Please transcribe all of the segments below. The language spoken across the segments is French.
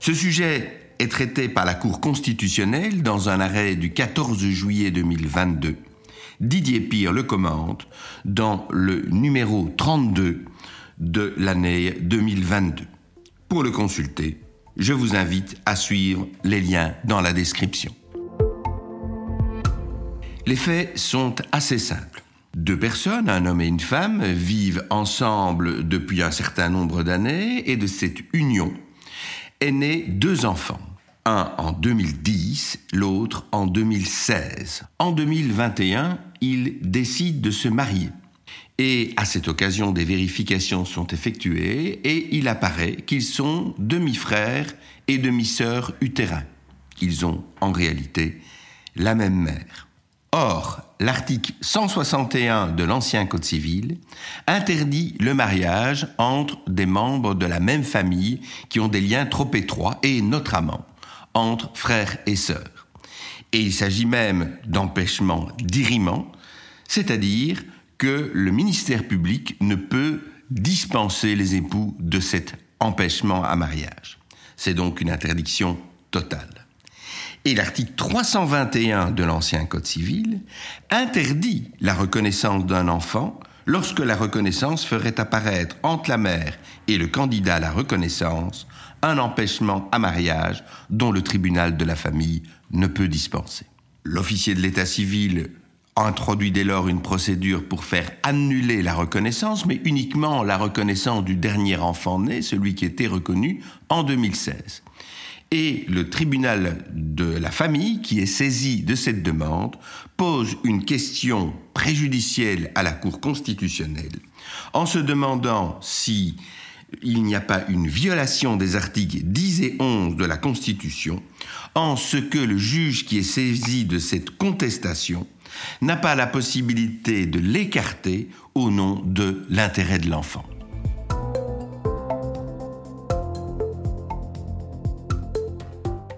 Ce sujet est traité par la Cour constitutionnelle dans un arrêt du 14 juillet 2022. Didier Pire le commente dans le numéro 32 de l'année 2022. Pour le consulter, je vous invite à suivre les liens dans la description. Les faits sont assez simples. Deux personnes, un homme et une femme, vivent ensemble depuis un certain nombre d'années et de cette union est né deux enfants. Un en 2010, l'autre en 2016. En 2021, ils décident de se marier. Et à cette occasion, des vérifications sont effectuées et il apparaît qu'ils sont demi-frères et demi-sœurs utérins. Ils ont en réalité la même mère. Or, l'article 161 de l'ancien Code civil interdit le mariage entre des membres de la même famille qui ont des liens trop étroits et notamment entre frères et sœurs. Et il s'agit même d'empêchement d'irriment, c'est-à-dire que le ministère public ne peut dispenser les époux de cet empêchement à mariage. C'est donc une interdiction totale. Et l'article 321 de l'ancien Code civil interdit la reconnaissance d'un enfant lorsque la reconnaissance ferait apparaître entre la mère et le candidat à la reconnaissance un empêchement à mariage dont le tribunal de la famille ne peut dispenser. L'officier de l'état civil introduit dès lors une procédure pour faire annuler la reconnaissance, mais uniquement la reconnaissance du dernier enfant né, celui qui était reconnu en 2016 et le tribunal de la famille, qui est saisi de cette demande, pose une question préjudicielle à la Cour constitutionnelle en se demandant si il n'y a pas une violation des articles 10 et 11 de la Constitution, en ce que le juge qui est saisi de cette contestation n'a pas la possibilité de l'écarter au nom de l'intérêt de l'enfant.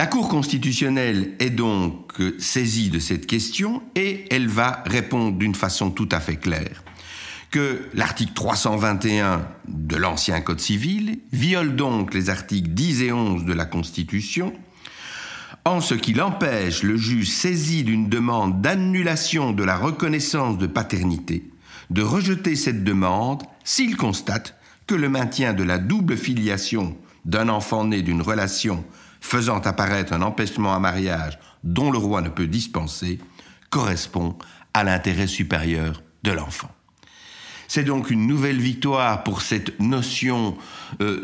La Cour constitutionnelle est donc saisie de cette question et elle va répondre d'une façon tout à fait claire que l'article 321 de l'ancien Code civil viole donc les articles 10 et 11 de la Constitution en ce qu'il empêche le juge saisi d'une demande d'annulation de la reconnaissance de paternité de rejeter cette demande s'il constate que le maintien de la double filiation d'un enfant né d'une relation faisant apparaître un empêchement à mariage dont le roi ne peut dispenser, correspond à l'intérêt supérieur de l'enfant. C'est donc une nouvelle victoire pour cette notion euh,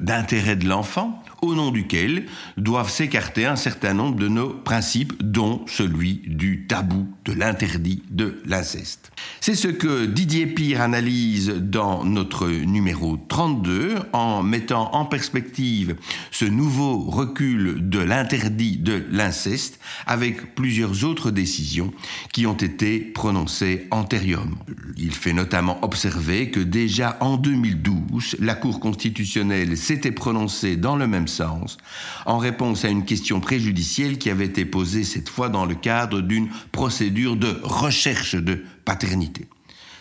d'intérêt de l'enfant, au nom duquel doivent s'écarter un certain nombre de nos principes, dont celui du tabou, de l'interdit de l'inceste. C'est ce que Didier Pire analyse dans notre numéro 32 en mettant en perspective ce nouveau recul de l'interdit de l'inceste avec plusieurs autres décisions qui ont été prononcées antérieurement. Observer que déjà en 2012, la Cour constitutionnelle s'était prononcée dans le même sens, en réponse à une question préjudicielle qui avait été posée cette fois dans le cadre d'une procédure de recherche de paternité.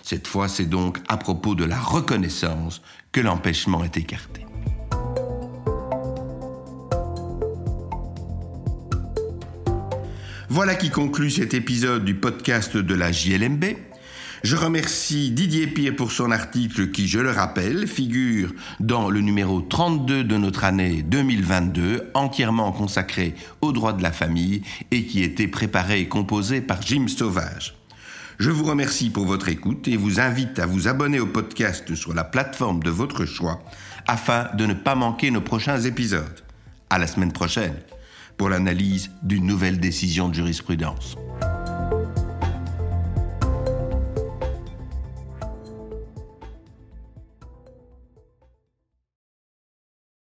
Cette fois, c'est donc à propos de la reconnaissance que l'empêchement est écarté. Voilà qui conclut cet épisode du podcast de la JLMB. Je remercie Didier Pire pour son article qui, je le rappelle, figure dans le numéro 32 de notre année 2022, entièrement consacré aux droits de la famille et qui était préparé et composé par Jim Sauvage. Je vous remercie pour votre écoute et vous invite à vous abonner au podcast sur la plateforme de votre choix afin de ne pas manquer nos prochains épisodes. À la semaine prochaine pour l'analyse d'une nouvelle décision de jurisprudence.